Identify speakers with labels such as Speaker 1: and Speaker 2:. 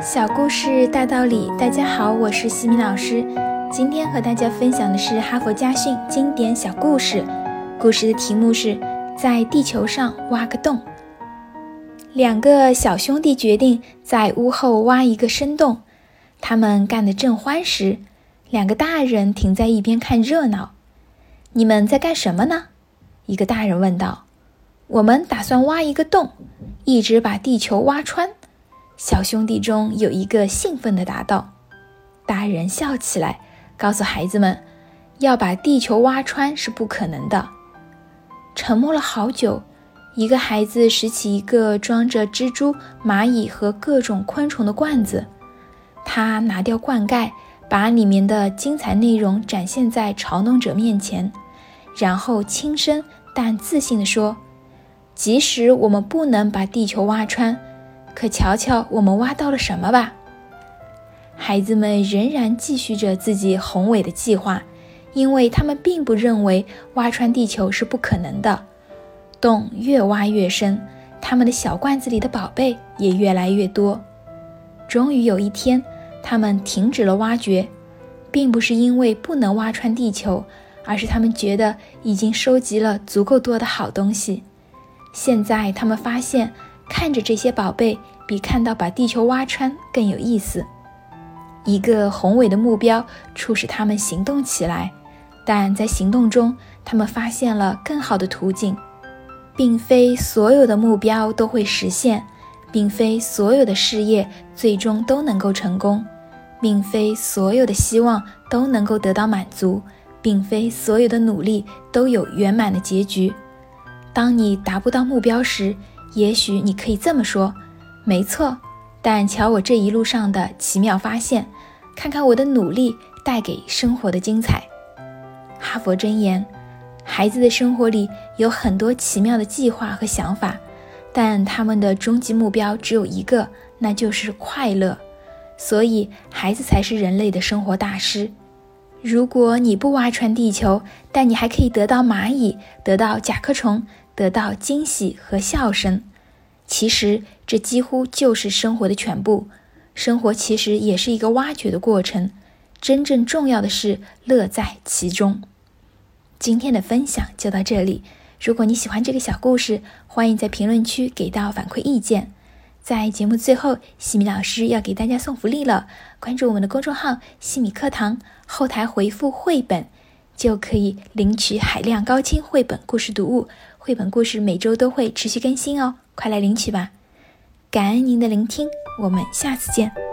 Speaker 1: 小故事大道理，大家好，我是西米老师。今天和大家分享的是哈佛家训经典小故事。故事的题目是在地球上挖个洞。两个小兄弟决定在屋后挖一个深洞。他们干得正欢时，两个大人停在一边看热闹。你们在干什么呢？一个大人问道。我们打算挖一个洞，一直把地球挖穿。小兄弟中有一个兴奋地答道：“大人笑起来，告诉孩子们，要把地球挖穿是不可能的。”沉默了好久，一个孩子拾起一个装着蜘蛛、蚂蚁和各种昆虫的罐子，他拿掉罐盖，把里面的精彩内容展现在嘲弄者面前，然后轻声但自信地说：“即使我们不能把地球挖穿。”可瞧瞧，我们挖到了什么吧？孩子们仍然继续着自己宏伟的计划，因为他们并不认为挖穿地球是不可能的。洞越挖越深，他们的小罐子里的宝贝也越来越多。终于有一天，他们停止了挖掘，并不是因为不能挖穿地球，而是他们觉得已经收集了足够多的好东西。现在，他们发现。看着这些宝贝，比看到把地球挖穿更有意思。一个宏伟的目标促使他们行动起来，但在行动中，他们发现了更好的途径。并非所有的目标都会实现，并非所有的事业最终都能够成功，并非所有的希望都能够得到满足，并非所有的努力都有圆满的结局。当你达不到目标时，也许你可以这么说，没错。但瞧我这一路上的奇妙发现，看看我的努力带给生活的精彩。哈佛箴言：孩子的生活里有很多奇妙的计划和想法，但他们的终极目标只有一个，那就是快乐。所以，孩子才是人类的生活大师。如果你不挖穿地球，但你还可以得到蚂蚁，得到甲壳虫。得到惊喜和笑声，其实这几乎就是生活的全部。生活其实也是一个挖掘的过程，真正重要的是乐在其中。今天的分享就到这里。如果你喜欢这个小故事，欢迎在评论区给到反馈意见。在节目最后，西米老师要给大家送福利了，关注我们的公众号“西米课堂”，后台回复“绘本”。就可以领取海量高清绘本故事读物，绘本故事每周都会持续更新哦，快来领取吧！感恩您的聆听，我们下次见。